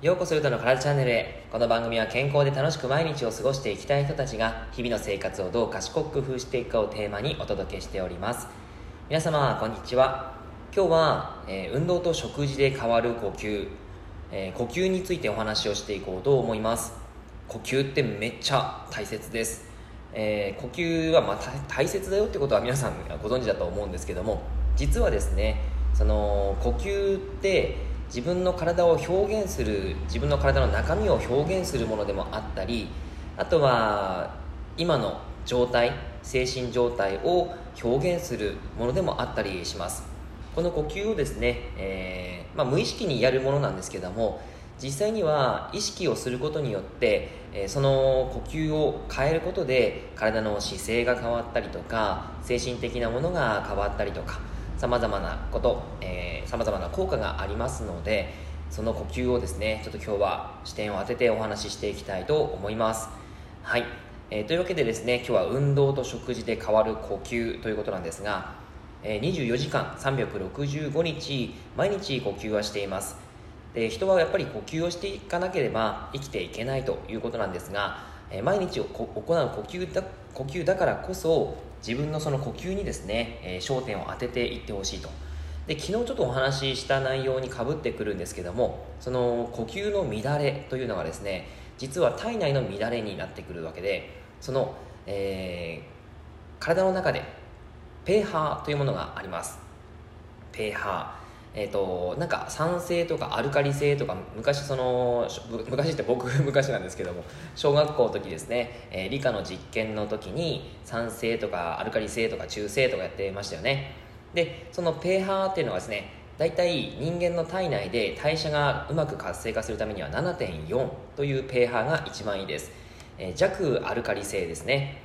ようこそゆたの体チャンネルへ。この番組は健康で楽しく毎日を過ごしていきたい人たちが日々の生活をどう賢く工夫していくかをテーマにお届けしております。皆様こんにちは。今日は、えー、運動と食事で変わる呼吸、えー、呼吸についてお話をしていこうと思います。呼吸ってめっちゃ大切です。えー、呼吸はま大切だよってことは皆さんご存知だと思うんですけども実はですねその呼吸って自分の体を表現する自分の体の中身を表現するものでもあったりあとは今の状態精神状態を表現するものでもあったりします。この呼吸をですね、えー、まあ、無意識にやるものなんですけども実際には意識をすることによって、え、その呼吸を変えることで体の姿勢が変わったりとか精神的なものが変わったりとかさまざまなことさまざまな効果がありますのでその呼吸をですねちょっと今日は視点を当ててお話ししていきたいと思います。はい、えー、というわけでですね今日は運動と食事で変わる呼吸ということなんですが、24時間365日毎日呼吸はしています。で人はやっぱり呼吸をしていかなければ生きていけないということなんですが、え、毎日を行う呼吸だ呼吸だからこそ自分のその呼吸にですね、え、焦点を当てていってほしいと。で昨日ちょっとお話しした内容にかぶってくるんですけどもその呼吸の乱れというのがですね実は体内の乱れになってくるわけでその、えー、体の中でペーハーというものがあります。ペーハー。えーと、なんか酸性とかアルカリ性とか昔その 昔って僕 昔なんですけども小学校の時ですね、えー、理科の実験の時に酸性とかアルカリ性とか中性とかやってましたよね。でその pH っていうのはですね大体人間の体内で代謝がうまく活性化するためには7.4という pH が一番いいです、えー、弱アルカリ性ですね。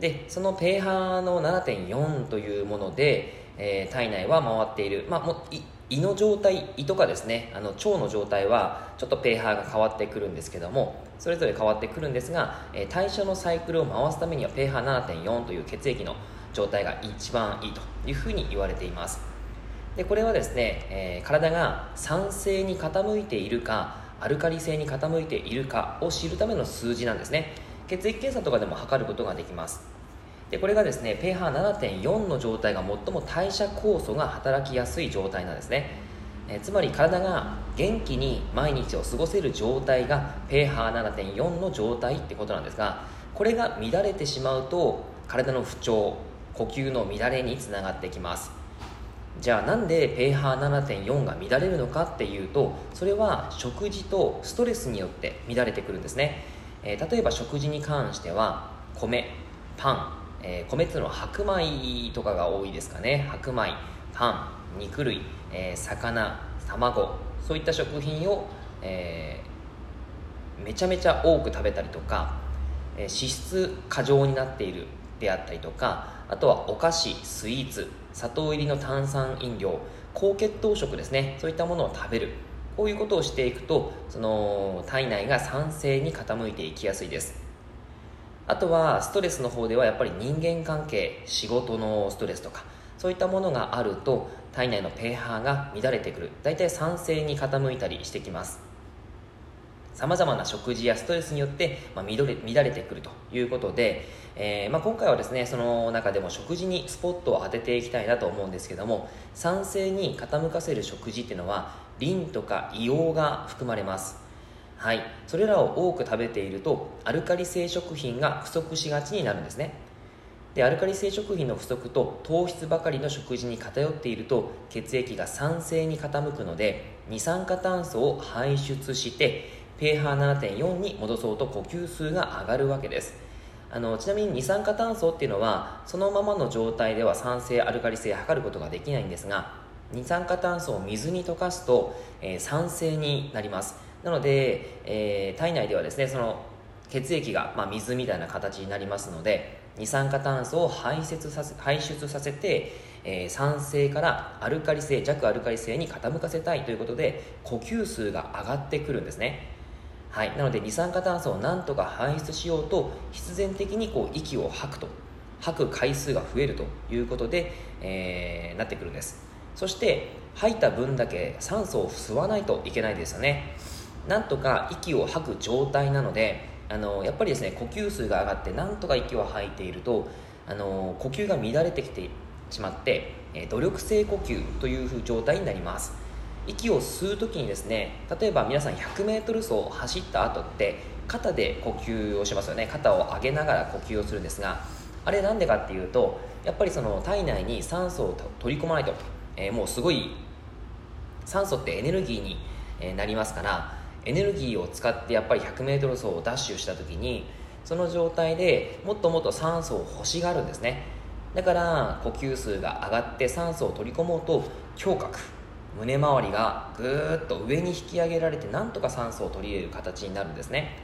でその pH の7.4というもので、えー、体内は回っている、まあ、も胃の状態胃とかですね。あの腸の状態はちょっと pH が変わってくるんですけどもそれぞれ変わってくるんですが、えー、代謝のサイクルを回すためには pH7.4 という血液の状態が一番いいというふうに言われています。でこれはですね、えー、体が酸性に傾いているかアルカリ性に傾いているかを知るための数字なんですね。血液検査とかでも測ることができます。でこれがですね pH7.4 の状態が最も代謝酵素が働きやすい状態なんですね。えつまり体が元気に毎日を過ごせる状態が pH7.4 の状態ってことなんですがこれが乱れてしまうと体の不調呼吸の乱れにつながってきます。じゃあなんで pH7.4 が乱れるのかっていうとそれは食事とストレスによって乱れてくるんですね、えー、例えば食事に関しては米パンえー、米っていうの白米とかが多いですかね。白米パン肉類、えー、魚卵そういった食品を、えー、めちゃめちゃ多く食べたりとか、え脂質過剰になっているであったりとかあとはお菓子スイーツ砂糖入りの炭酸飲料高血糖食ですね。そういったものを食べる。こういうことをしていくとその体内が酸性に傾いていきやすいです。あとはストレスの方ではやっぱり人間関係仕事のストレスとかそういったものがあると体内の pH が乱れてくる。大体酸性に傾いたりしてきます。さまざまな食事やストレスによって、まあ、乱れ乱れてくるということで、えー、まあ、今回はですねその中でも食事にスポットを当てていきたいなと思うんですけども酸性に傾かせる食事っていうのはリンとか硫黄が含まれます。はい、それらを多く食べているとアルカリ性食品が不足しがちになるんですね。でアルカリ性食品の不足と糖質ばかりの食事に偏っていると血液が酸性に傾くので二酸化炭素を排出して pH7.4 に戻そうと呼吸数が上がるわけです。あのちなみに二酸化炭素っていうのはそのままの状態では酸性アルカリ性測ることができないんですが二酸化炭素を水に溶かすと、えー、酸性になります。なので、えー、体内ではですねその血液が、まあ、水みたいな形になりますので二酸化炭素を排出させ排出させて、えー、酸性からアルカリ性弱アルカリ性に傾かせたいということで呼吸数が上がってくるんですね。はい。なので二酸化炭素をなんとか排出しようと必然的にこう息を吐くと。吐く回数が増えるということで、えー、なってくるんです。そして吐いた分だけ酸素を吸わないといけないですよね。なんとか息を吐く状態なのであのやっぱりですね呼吸数が上がってなんとか息を吐いているとあの呼吸が乱れてきてしまって、え努力性呼吸という状態になります。息を吸う時にですね例えば皆さん 100m 走走った後って肩で呼吸をしますよね。肩を上げながら呼吸をするんですがあれなんでかっていうとやっぱりその体内に酸素を取り込まないと、えー、もうすごい酸素ってエネルギーになりますからエネルギーを使ってやっぱり 100m 走をダッシュした時にその状態でもっともっと酸素を欲しがるんですね。だから呼吸数が上がって酸素を取り込もうと胸郭胸周りがぐーっと上に引き上げられてなんとか酸素を取り入れる形になるんですね。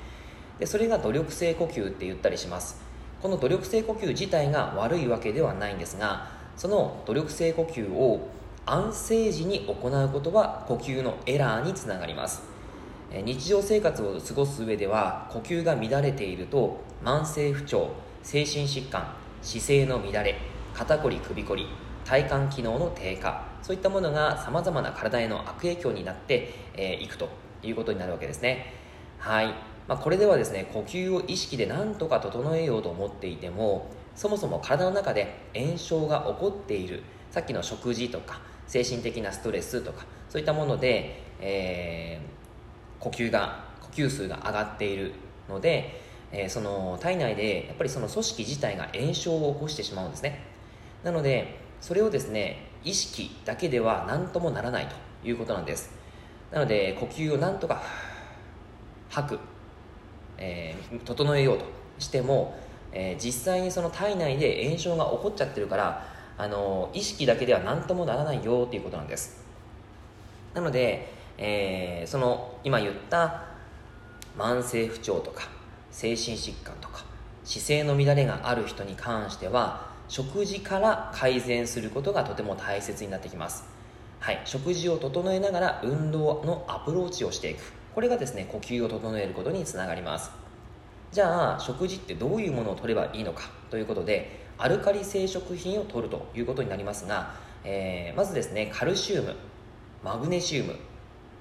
でそれが努力性呼吸って言ったりします。この努力性呼吸自体が悪いわけではないんですがその努力性呼吸を安静時に行うことは呼吸のエラーにつながります。日常生活を過ごす上では呼吸が乱れていると慢性不調精神疾患姿勢の乱れ肩こり首こり体幹機能の低下そういったものがさまざまな体への悪影響になってい、くということになるわけですね。はい、まあ、これではですね呼吸を意識で何とか整えようと思っていてもそもそも体の中で炎症が起こっているさっきの食事とか精神的なストレスとかそういったもので、えー呼吸が呼吸数が上がっているので、えー、その体内でやっぱりその組織自体が炎症を起こしてしまうんですね。なのでそれをですね意識だけでは何ともならないということなんです。なので呼吸をなんとか吐く、えー、整えようとしても、えー、実際にその体内で炎症が起こっちゃってるからあの意識だけでは何ともならないよということなんです。なのでえー、その今言った慢性不調とか精神疾患とか姿勢の乱れがある人に関しては食事から改善することがとても大切になってきます。はい。食事を整えながら運動のアプローチをしていく。これがですね呼吸を整えることにつながります。じゃあ食事ってどういうものを取ればいいのかということでアルカリ性食品を取るということになりますが、えー、まずですねカルシウムマグネシウム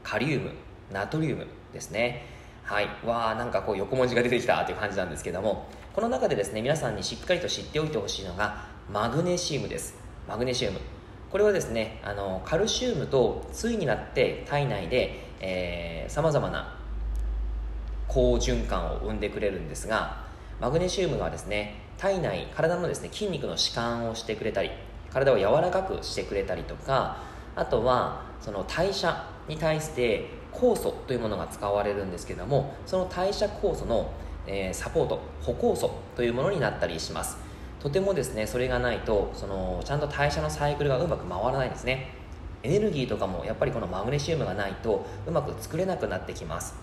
カリウムナトリウムですね。はい。わあなんかこう横文字が出てきたという感じなんですけどもこの中でですね皆さんにしっかりと知っておいてほしいのがマグネシウムです。マグネシウム。これはですねあのカルシウムと対になって体内でさまざまな好循環を生んでくれるんですがマグネシウムはですね体内体のですね筋肉の弛緩をしてくれたり体を柔らかくしてくれたりとかあとはその代謝に対して酵素というものが使われるんですけどもその代謝酵素の、えー、サポート歩酵素というものになったりします。とてもですねそれがないとそのちゃんと代謝のサイクルがうまく回らないんですね。エネルギーとかもやっぱりこのマグネシウムがないとうまく作れなくなってきます。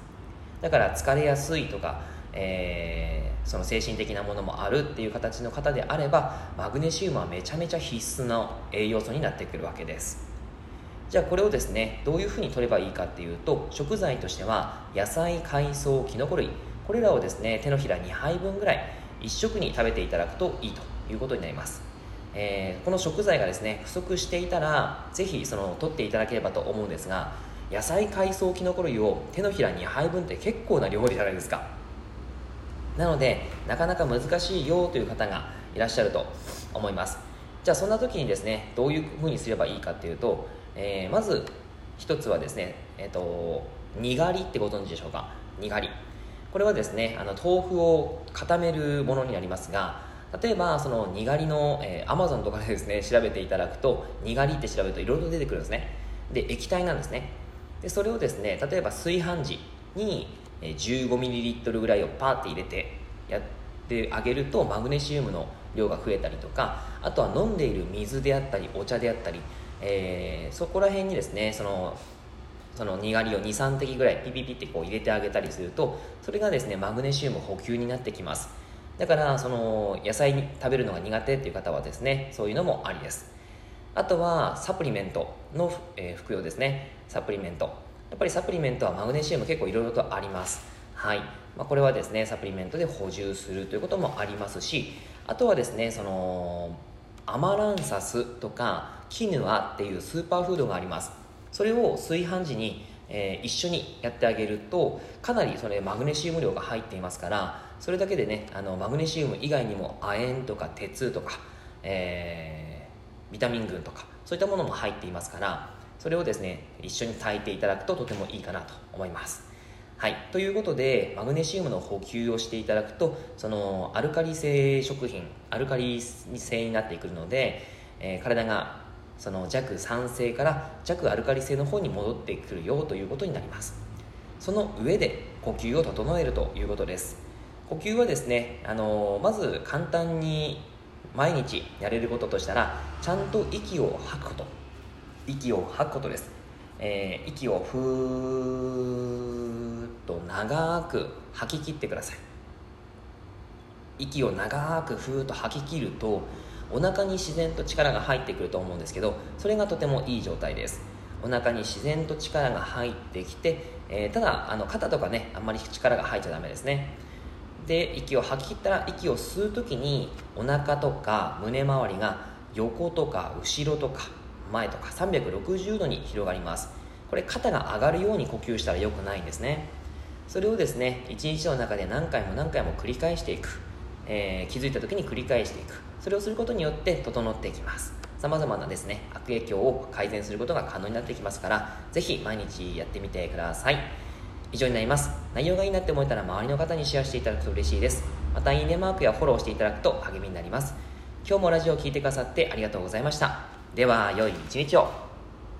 だから疲れやすいとか、えー、その精神的なものもあるっていう形の方であればマグネシウムはめちゃめちゃ必須の栄養素になってくるわけです。じゃあこれをですねどういうふうに取ればいいかっていうと食材としては野菜海藻きのこ類。これらをですね手のひら2杯分ぐらい1食に食べていただくといいということになります、えー、この食材がですね不足していたらぜひその取っていただければと思うんですが野菜海藻きのこ類を手のひら2杯分って結構な量じゃないですか。なのでなかなか難しいよという方がいらっしゃると思います。じゃあそんな時にですねどういうふうにすればいいかっていうとえー、まず一つはですね、えーと、にがりってご存知でしょうか？にがり。これはですねあの豆腐を固めるものになりますが例えばそのにがりの、えー、Amazon とかでですね調べていただくとにがりって調べるといろいろ出てくるんですね。で液体なんですね。でそれをですね例えば炊飯時に 15ml ぐらいをパーって入れてやってあげるとマグネシウムの量が増えたりとかあとは飲んでいる水であったりお茶であったりえー、そこら辺にですねそのそのにがりを23滴ぐらいピピピってこう入れてあげたりするとそれがですねマグネシウム補給になってきます。だからその野菜に食べるのが苦手っていう方はですねそういうのもありです。あとはサプリメントの、えー、服用ですね。サプリメント。やっぱりサプリメントはマグネシウム結構いろいろとあります。はい、まあ、これはですねサプリメントで補充するということもありますしあとはですねそのアマランサスとかキヌアっていうスーパーフードがあります。それを炊飯時に、えー、一緒にやってあげるとかなりそれマグネシウム量が入っていますからそれだけでねあのマグネシウム以外にも亜鉛とか鉄とか、えー、ビタミン群とかそういったものも入っていますからそれをですね一緒に炊いていただくととてもいいかなと思います。はい、ということでマグネシウムの補給をしていただくとそのアルカリ性食品アルカリ性になってくるので、えー、体がその弱酸性から弱アルカリ性の方に戻ってくるよということになります。その上で呼吸を整えるということです。呼吸はですね、あの、まず簡単に毎日やれることとしたらちゃんと息を吐くこと。息を吐くことです、えー、息をふーっと長く吐き切ってください。息を長くふーっと吐き切るとお腹に自然と力が入ってくると思うんですけどそれがとてもいい状態です。お腹に自然と力が入ってきて、えー、ただあの肩とかねあんまり力が入っちゃダメですね。で息を吐き切ったら息を吸う時にお腹とか胸周りが横とか後ろとか前とか360度に広がります。これ肩が上がるように呼吸したら良くないんですね。それをですね一日の中で何回も何回も繰り返していく、えー、気づいた時に繰り返していく。それをすることによって整っていきます。さまざまなですね悪影響を改善することが可能になってきますからぜひ毎日やってみてください。以上になります。内容がいいなって思えたら周りの方にシェアしていただくと嬉しいです。またいいねマークやフォローしていただくと励みになります。今日もラジオを聴いてくださってありがとうございました。では良い一日を。